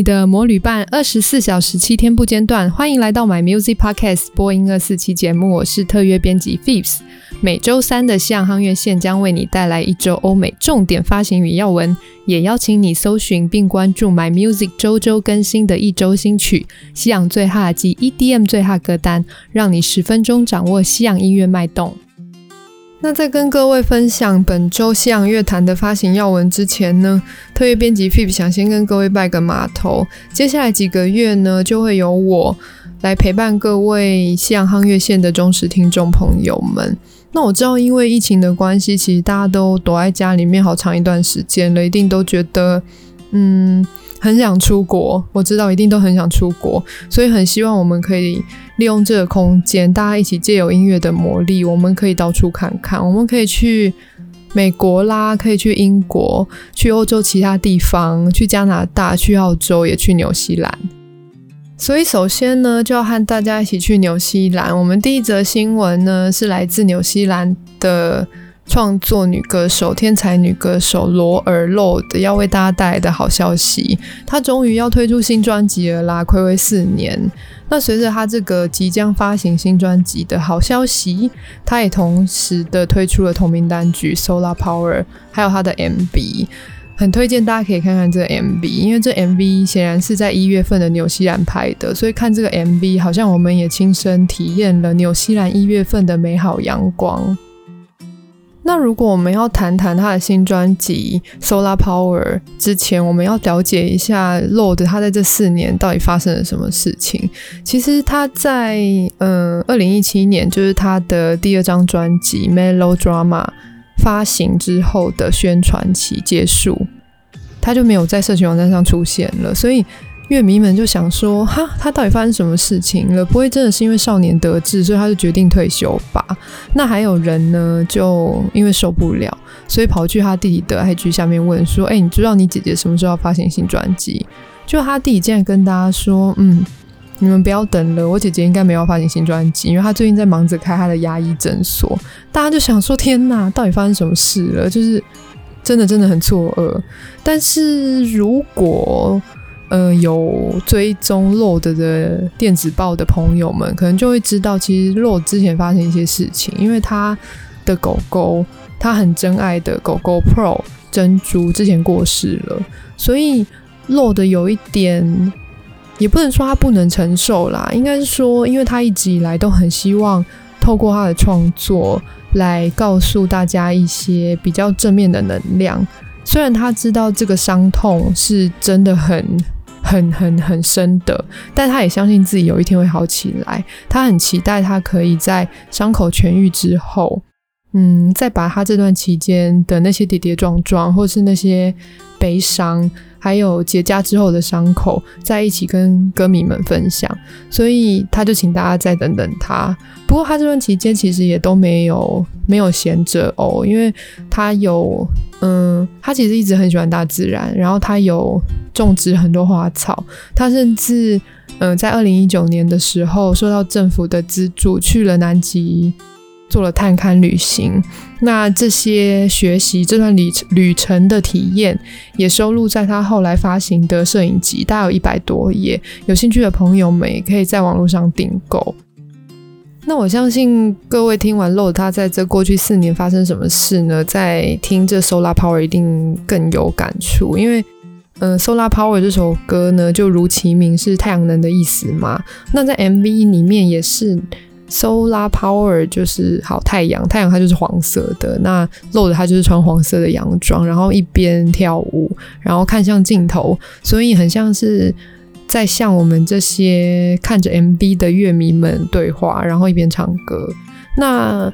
你的魔旅伴，二十四小时七天不间断。欢迎来到 My Music Podcast 播音二四期节目，我是特约编辑 Pheebs。每周三的西洋夯乐线将为你带来一周欧美重点发行与要闻，也邀请你搜寻并关注 My Music 周周更新的一周新曲、西洋最哈及 EDM 最哈歌单，让你十分钟掌握西洋音乐脉动。那在跟各位分享本周西洋乐坛的发行要闻之前呢，特约编辑 Pheebs 想先跟各位拜个码头。接下来几个月呢，就会由我来陪伴各位西洋夯乐线的忠实听众朋友们。那我知道，因为疫情的关系，其实大家都躲在家里面好长一段时间了，一定都觉得，嗯。很想出国，我知道一定都很想出国，所以很希望我们可以利用这个空间，大家一起借由音乐的魔力，我们可以到处看看，我们可以去美国啦，可以去英国，去欧洲其他地方，去加拿大，去澳洲，也去纽西兰。所以首先呢，就要和大家一起去纽西兰。我们第一则新闻呢，是来自纽西兰的。创作女歌手、天才女歌手罗尔 Lorde 要为大家带来的好消息，她终于要推出新专辑了啦！暌违四年，那随着她这个即将发行新专辑的好消息，她也同时的推出了同名单曲《Solar Power》，还有她的 MV，很推荐大家可以看看这 MV，因为这 MV 显然是在一月份的纽西兰拍的，所以看这个 MV 好像我们也亲身体验了纽西兰一月份的美好阳光。那如果我们要谈谈他的新专辑《Solar Power》之前，我们要了解一下 Lord 他在这四年到底发生了什么事情。其实他在嗯二零一七年，就是他的第二张专辑《Melodrama》发行之后的宣传期结束，他就没有在社群网站上出现了，所以。乐迷们就想说：“哈，他到底发生什么事情了？不会真的是因为少年得志，所以他就决定退休吧？”那还有人呢，就因为受不了，所以跑去他弟弟的 IG 下面问说：“哎、你知道你姐姐什么时候要发行新专辑？”就他弟弟竟然跟大家说：“嗯，你们不要等了，我姐姐应该没有发行新专辑，因为她最近在忙着开她的牙医诊所。”大家就想说：“天哪，到底发生什么事了？”就是真的真的很错愕。但是如果呃，有追踪 LOD 的电子报的朋友们，可能就会知道，其实 LOD 之前发生一些事情，因为他的狗狗，他很珍爱的狗狗 Pro 珍珠之前过世了，所以 Lorde 有一点，也不能说他不能承受啦，应该是说，因为他一直以来都很希望透过他的创作来告诉大家一些比较正面的能量，虽然他知道这个伤痛是真的很。很很很深的，但他也相信自己有一天会好起来。他很期待他可以在伤口痊愈之后，嗯，再把他这段期间的那些跌跌撞撞，或是那些悲伤，还有结痂之后的伤口，在一起跟歌迷们分享。所以他就请大家再等等他。不过他这段期间其实也都没有没有闲着哦，因为他有。嗯，他其实一直很喜欢大自然，然后他有种植很多花草。他甚至，嗯，在二零一九年的时候，受到政府的资助，去了南极做了探勘旅行。那这些学习这段旅旅程的体验，也收录在他后来发行的摄影集，大概有一百多页。有兴趣的朋友们也可以在网络上订购。那我相信各位听完漏他在这过去四年发生什么事呢？在听这 Solar Power 一定更有感触，因为，嗯、，Solar Power 这首歌呢，就如其名是太阳能的意思嘛。那在 MV 里面也是 Solar Power，就是好太阳，太阳它就是黄色的。那 Lorde 他就是穿黄色的洋装，然后一边跳舞，然后看向镜头，所以很像是。在向我们这些看着 MV 的乐迷们对话，然后一边唱歌。那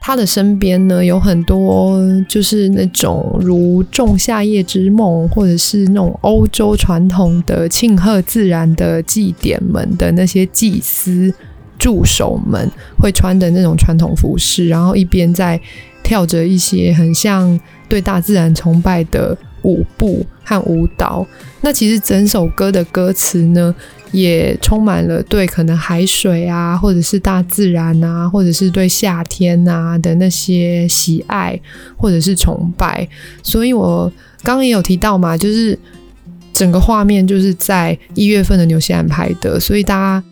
他的身边呢，有很多就是那种如《仲夏夜之梦》或者是那种欧洲传统的庆贺自然的祭典们的那些祭司助手们，会穿的那种传统服饰，然后一边在跳着一些很像对大自然崇拜的舞步和舞蹈，那其实整首歌的歌词呢，也充满了对可能海水啊，或者是大自然啊，或者是对夏天啊的那些喜爱或者是崇拜。所以我刚刚也有提到嘛，就是整个画面就是在一月份的纽西兰拍的，所以大家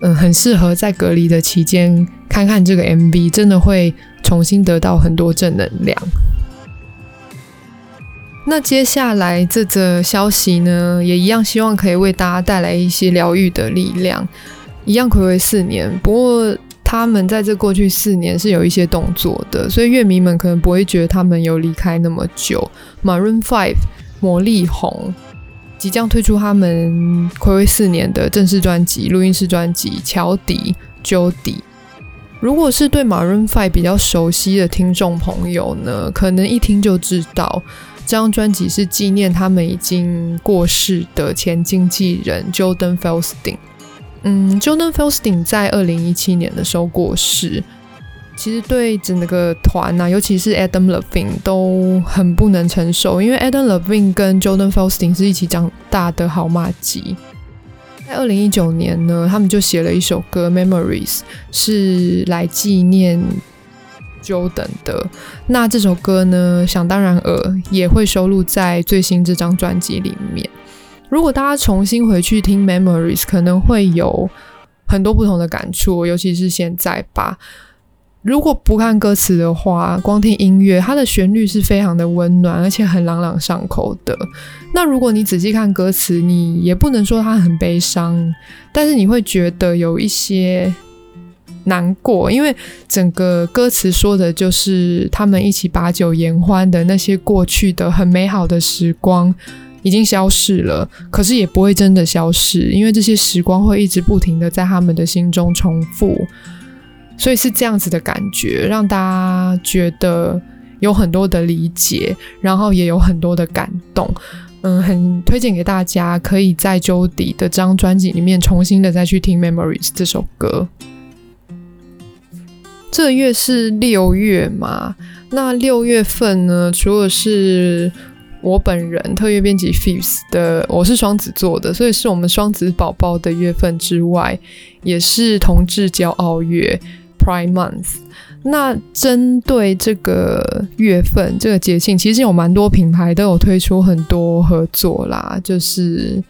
嗯很适合在隔离的期间看看这个 MV，真的会重新得到很多正能量。那接下来这则消息呢，也一样希望可以为大家带来一些疗愈的力量。一样睽违四年，不过他们在这过去四年是有一些动作的，所以乐迷们可能不会觉得他们有离开那么久。Maroon Five 魔力红即将推出他们睽违四年的正式专辑、录音室专辑《乔迪 Jody》。如果是对 Maroon Five 比较熟悉的听众朋友呢，可能一听就知道。这张专辑是纪念他们已经过世的前经纪人 Jordan Felstein。嗯，Jordan Felstein 在二零一七年的时候过世，其实对整个团啊，尤其是 Adam Levine 都很不能承受，因为 Adam Levine 跟 Jordan Faustin 是一起长大的好马吉。在二零一九年呢，他们就写了一首歌《Memories》，是来纪念。Jordan 的那这首歌呢，想当然尔也会收录在最新这张专辑里面。如果大家重新回去听《Memories》，可能会有很多不同的感触，尤其是现在吧。如果不看歌词的话，光听音乐，它的旋律是非常的温暖，而且很朗朗上口的。那如果你仔细看歌词，你也不能说它很悲伤，但是你会觉得有一些。难过，因为整个歌词说的就是他们一起把酒言欢的那些过去的很美好的时光已经消逝了，可是也不会真的消失，因为这些时光会一直不停的在他们的心中重复，所以是这样子的感觉，让大家觉得有很多的理解，然后也有很多的感动。嗯，很推荐给大家，可以在 Jody 的这张专辑里面重新的再去听《Memories》这首歌。这月是六月嘛？那六月份呢？除了是我本人特约编辑 Phoebs 的，我是双子座的，所以是我们双子宝宝的月份之外，也是同志骄傲月 Pride Month。那针对这个月份这个节庆，其实有蛮多品牌都有推出很多合作啦，就是。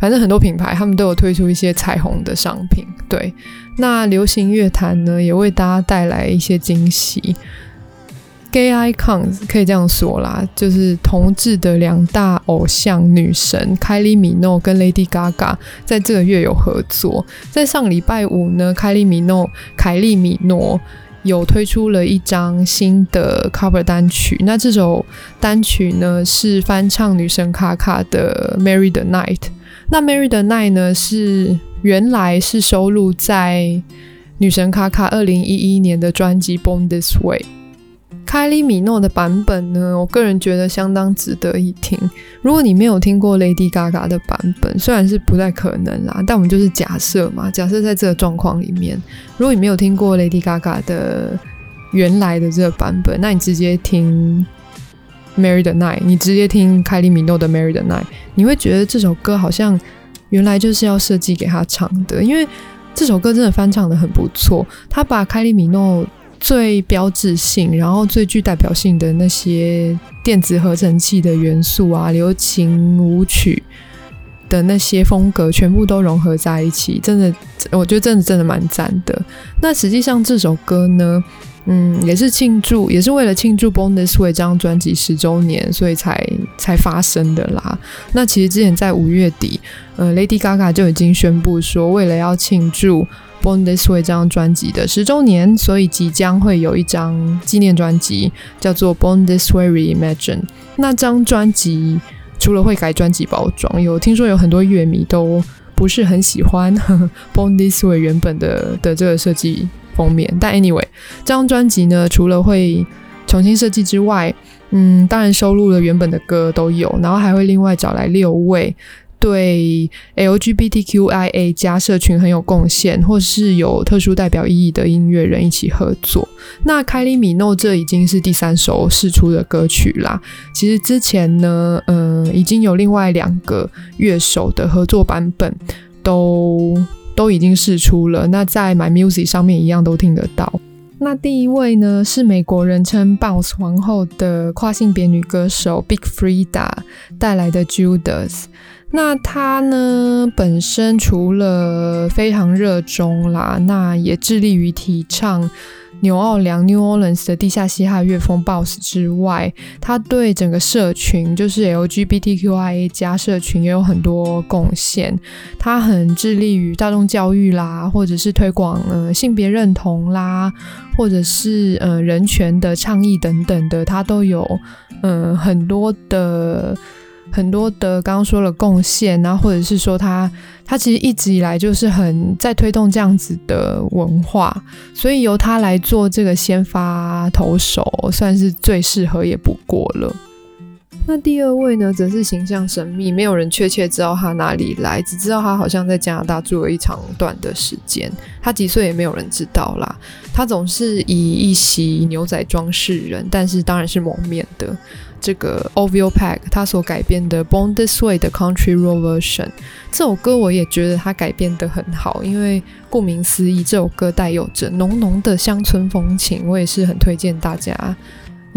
反正很多品牌他们都有推出一些彩虹的商品，对。那流行乐坛呢，也为大家带来一些惊喜。Gay icons 可以这样说啦，就是同志的两大偶像女神凯莉米诺跟 Lady Gaga 在这个月有合作。在上礼拜五呢，凯莉米诺凯莉米诺有推出了一张新的 cover 单曲。那这首单曲呢，是翻唱女神卡卡的《Mary the Night》。那《Marry the Night》呢，是原来是收录在女神卡卡二零一一年的专辑《Born This Way》。凯莉米诺的版本呢，我个人觉得相当值得一听。如果你没有听过 Lady Gaga 的版本，虽然是不太可能啦，但我们就是假设嘛，假设在这个状况里面，如果你没有听过 Lady Gaga 的原来的这个版本，那你直接听。Marry the Night，你直接听凯莉米诺的 Marry the Night，你会觉得这首歌好像原来就是要设计给他唱的，因为这首歌真的翻唱得很不错。他把凯莉米诺最标志性，然后最具代表性的那些电子合成器的元素啊，流行舞曲的那些风格，全部都融合在一起，真的，我觉得真的真的蛮赞的。那实际上这首歌呢？嗯，也是庆祝，也是为了庆祝《Born This Way》这张专辑十周年，所以才才发生的啦。那其实之前在五月底，呃，Lady Gaga 就已经宣布说，为了要庆祝《Born This Way》这张专辑的十周年，所以即将会有一张纪念专辑，叫做《Born This Way Imagine》。那张专辑除了会改专辑包装，有听说有很多乐迷都不是很喜欢 《Born This Way》原本的的这个设计。封面，但 anyway，这张专辑呢，除了会重新设计之外，嗯，当然收录了原本的歌都有，然后还会另外找来六位对 LGBTQIA 加社群很有贡献或是有特殊代表意义的音乐人一起合作。那凯莉米诺这已经是第三首试出的歌曲啦。其实之前呢，嗯，已经有另外两个乐手的合作版本都。都已经试出了，那在 My Music 上面一样都听得到。那第一位呢，是美国人称 Bounce 皇后的跨性别女歌手 Big Freedia 带来的 Judas。那他呢，本身除了非常热衷啦，那也致力于提倡。纽奥良 （New Orleans） 的地下嘻哈乐风 Boss 之外，他对整个社群，就是 LGBTQIA 加社群也有很多贡献。他很致力于大众教育啦，或者是推广呃性别认同啦，或者是呃人权的倡议等等的，他都有嗯、呃、很多的。很多的刚刚说了贡献，然后或者是说他他其实一直以来就是很在推动这样子的文化，所以由他来做这个先发投手，算是最适合也不过了。那第二位呢，则是形象神秘，没有人确切知道他哪里来，只知道他好像在加拿大住了一长段的时间。他几岁也没有人知道啦。他总是以一袭牛仔装示人，但是当然是蒙面的。这个 Ovio Pack 他所改编的《Born This Way》的 Country Road Version 这首歌，我也觉得他改编得很好，因为顾名思义，这首歌带有着浓浓的乡村风情，我也是很推荐大家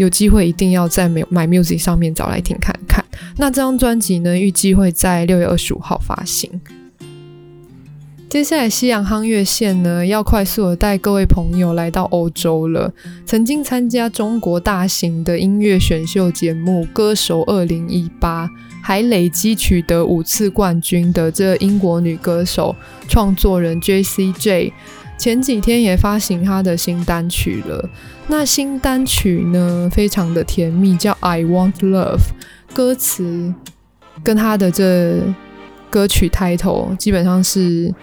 有机会一定要在 My Music 上面找来听看看。那这张专辑呢，预计会在六月二十五号发行。接下来，西洋夯乐线呢，要快速的带各位朋友来到欧洲了。曾经参加中国大型的音乐选秀节目《歌手二零一八》，还累积取得五次冠军的这英国女歌手创作人 J C J 前几天也发行他的新单曲了。那新单曲呢，非常的甜蜜，叫《I Want Love》，歌词跟他的这歌曲 title 基本上是。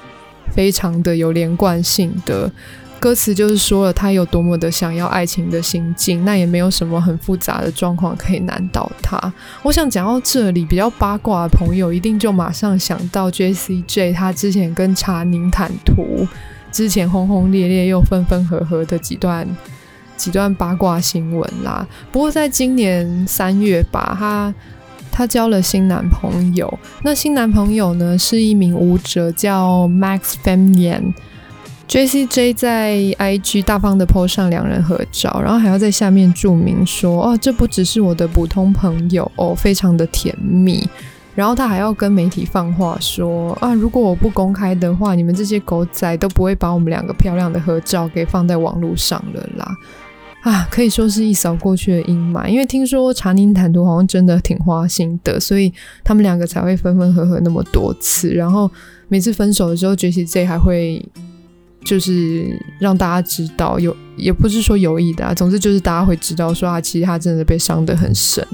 非常的有连贯性的歌词，就是说了他有多么的想要爱情的心境，那也没有什么很复杂的状况可以难倒他。我想讲到这里，比较八卦的朋友一定就马上想到 J C J，他之前跟查宁坦图之前轰轰烈烈又分分合合的几段几段八卦新闻啦。不过在今年三月吧，她。她交了新男朋友，那新男朋友呢是一名舞者，叫 Max Famian。J C J 在 IG 大方的 po 上两人合照，然后还要在下面注明说：“哦，这不只是我的普通朋友哦，非常的甜蜜。”然后他还要跟媒体放话说：“啊，如果我不公开的话，你们这些狗仔都不会把我们两个漂亮的合照给放在网络上了啦。”啊，可以说是一扫过去的阴霾，因为听说查宁坦图好像真的挺花心的，所以他们两个才会分分合合那么多次。然后每次分手的时候，Jessie J 还会就是让大家知道，有也不是说有意的啊，总之就是大家会知道说啊，其实他真的被伤得很深。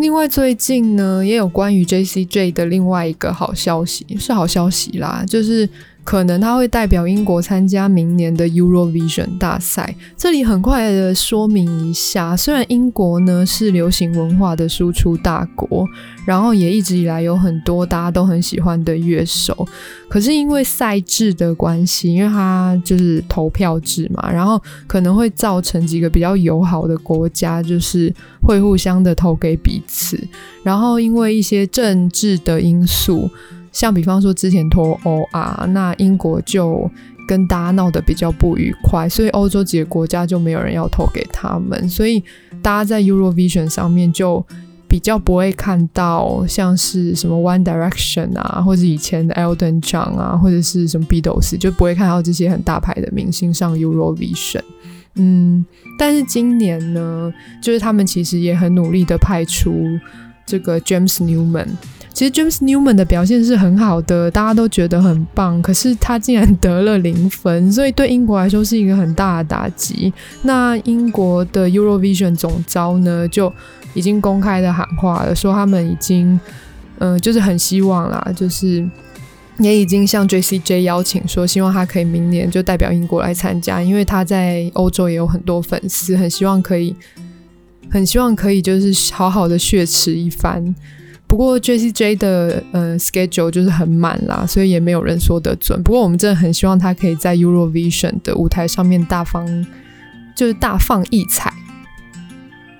另外，最近呢，也有关于 J C J 的另外一个好消息，是好消息啦，就是。可能他会代表英国参加明年的 Eurovision 大赛。这里很快的说明一下，虽然英国呢是流行文化的输出大国，然后也一直以来有很多大家都很喜欢的乐手，可是因为赛制的关系，因为它就是投票制嘛，然后可能会造成几个比较友好的国家就是会互相的投给彼此，然后因为一些政治的因素。像比方说之前脱欧啊，那英国就跟大家闹得比较不愉快，所以欧洲几个国家就没有人要投给他们，所以大家在 Eurovision 上面就比较不会看到像是什么 One Direction 啊，或者以前的 Elton John 啊，或者是什么 Beatles，就不会看到这些很大牌的明星上 Eurovision。嗯，但是今年呢，就是他们其实也很努力的派出这个 James Newman。其实 James Newman 的表现是很好的，大家都觉得很棒。可是他竟然得了零分，所以对英国来说是一个很大的打击。那英国的 Eurovision 总招呢，就已经公开的喊话了，说他们已经，嗯、就是很希望啦，就是 也已经向 J C J 邀请说，希望他可以明年就代表英国来参加，因为他在欧洲也有很多粉丝，很希望可以，很希望可以就是好好的血池一番。不过 J C J 的呃 schedule 就是很满啦，所以也没有人说得准。不过我们真的很希望他可以在 Eurovision 的舞台上面大放，就是大放异彩。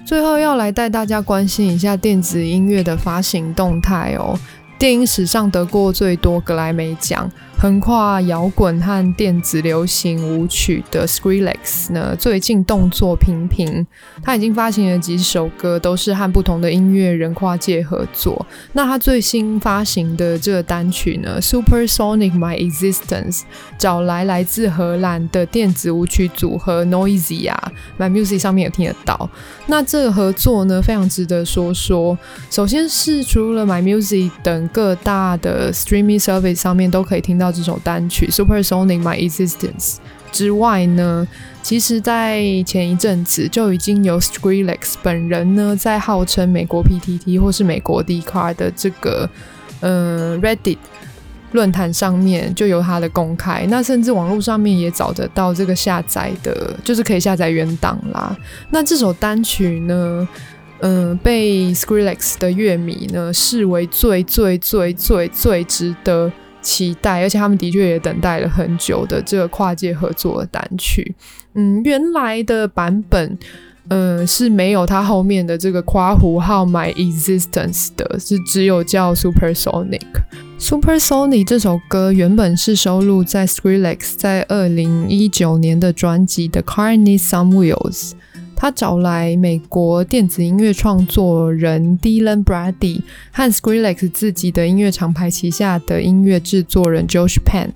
最后要来带大家关心一下电子音乐的发行动态哦。电影史上得过最多格莱美奖，横跨摇滚和电子流行舞曲的 Skrillex 呢，最近动作频频，他已经发行了几首歌，都是和不同的音乐人跨界合作。那他最新发行的这个单曲呢，Supersonic My Existence，找来来自荷兰的电子舞曲组合 Noisy 啊，My Music 上面有听得到。那这个合作呢，非常值得说说。首先是除了 My Music 等各大的 Streaming Service 上面都可以听到。这首单曲《Supersonic My Existence》之外呢，其实，在前一阵子就已经有 Skrillex 本人呢，在号称美国 PTT 或是美国 Dcard 的这个呃 Reddit 论坛上面就有他的公开，那甚至网络上面也找得到这个下载的，就是可以下载原档啦。那这首单曲呢，嗯、被 Skrillex 的乐迷呢视为最最最最最值得。期待，而且他们的确也等待了很久的这个跨界合作的单曲。嗯，原来的版本，嗯，是没有他后面的这个括弧号 My Existence 的，是只有叫 Supersonic。Supersonic 这首歌原本是收录在 Skrillex 在二零一九年的专辑《The Car Needs Some Wheels》。他找来美国电子音乐创作人 Dylan Brady 和 Skrillex 自己的音乐厂牌旗下的音乐制作人 Josh pen。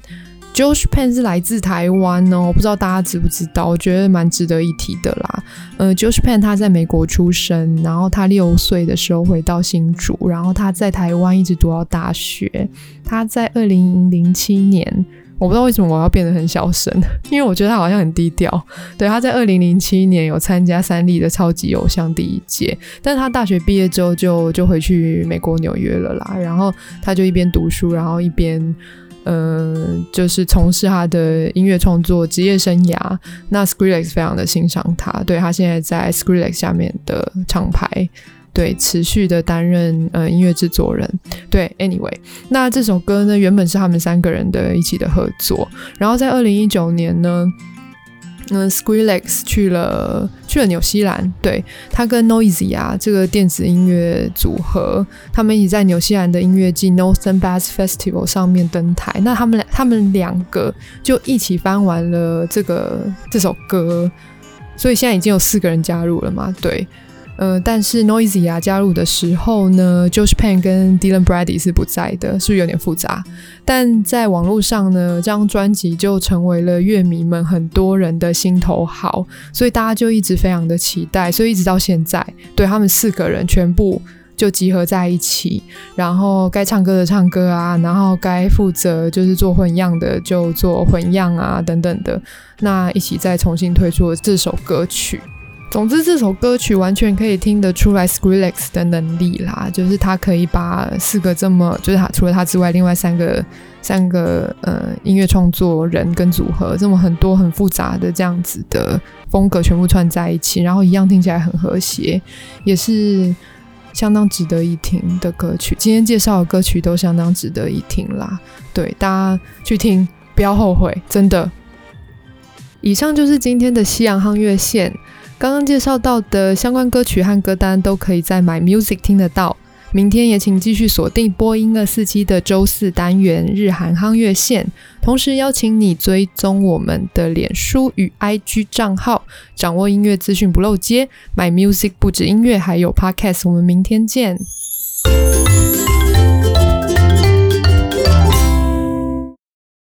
Josh pen 是来自台湾哦，不知道大家知不知道？我觉得蛮值得一提的啦。呃，Josh pen 他在美国出生，然后他六岁的时候回到新竹，然后他在台湾一直读到大学。他在二零零七年。我不知道为什么我要变得很小声，因为我觉得他好像很低调。对，他在二零零七年有参加三立的超级偶像第一届，但是他大学毕业之后就就回去美国纽约了啦。然后他就一边读书，然后一边嗯、呃，就是从事他的音乐创作职业生涯。那 Skrillex 非常的欣赏他，对，他现在在 Skrillex 下面的厂牌。对，持续的担任呃音乐制作人。对，anyway，那这首歌呢，原本是他们三个人的一起的合作。然后在二零一九年呢，嗯、，Skrillex 去了去了纽西兰，对，他跟 Noisy 啊这个电子音乐组合，他们一起在纽西兰的音乐季 Northern Bass Festival 上面登台。那他们俩他们两个就一起翻完了这个这首歌，所以现在已经有四个人加入了嘛？对。呃，但是 Noisy 啊加入的时候呢，Josh Pen 跟 Dylan Brady 是不在的，是不是有点复杂？但在网络上呢，这张专辑就成为了乐迷们很多人的心头好，所以大家就一直非常的期待，所以一直到现在，对他们四个人全部就集合在一起，然后该唱歌的唱歌啊，然后该负责就是做混样的就做混样啊，等等的，那一起再重新推出了这首歌曲。总之，这首歌曲完全可以听得出来 Skrillex 的能力啦，就是他可以把四个这么，就是他除了他之外，另外三个三个呃音乐创作人跟组合这么很多很复杂的这样子的风格全部串在一起，然后一样听起来很和谐，也是相当值得一听的歌曲。今天介绍的歌曲都相当值得一听啦，对，大家去听，不要后悔，真的。以上就是今天的西洋夯乐线。刚刚介绍到的相关歌曲和歌单都可以在 My Music 听得到。明天也请继续锁定播音二四七的周四单元日韩夯乐线，同时邀请你追踪我们的脸书与 IG 账号，掌握音乐资讯不漏接。My Music 不止音乐，还有 Podcast。我们明天见。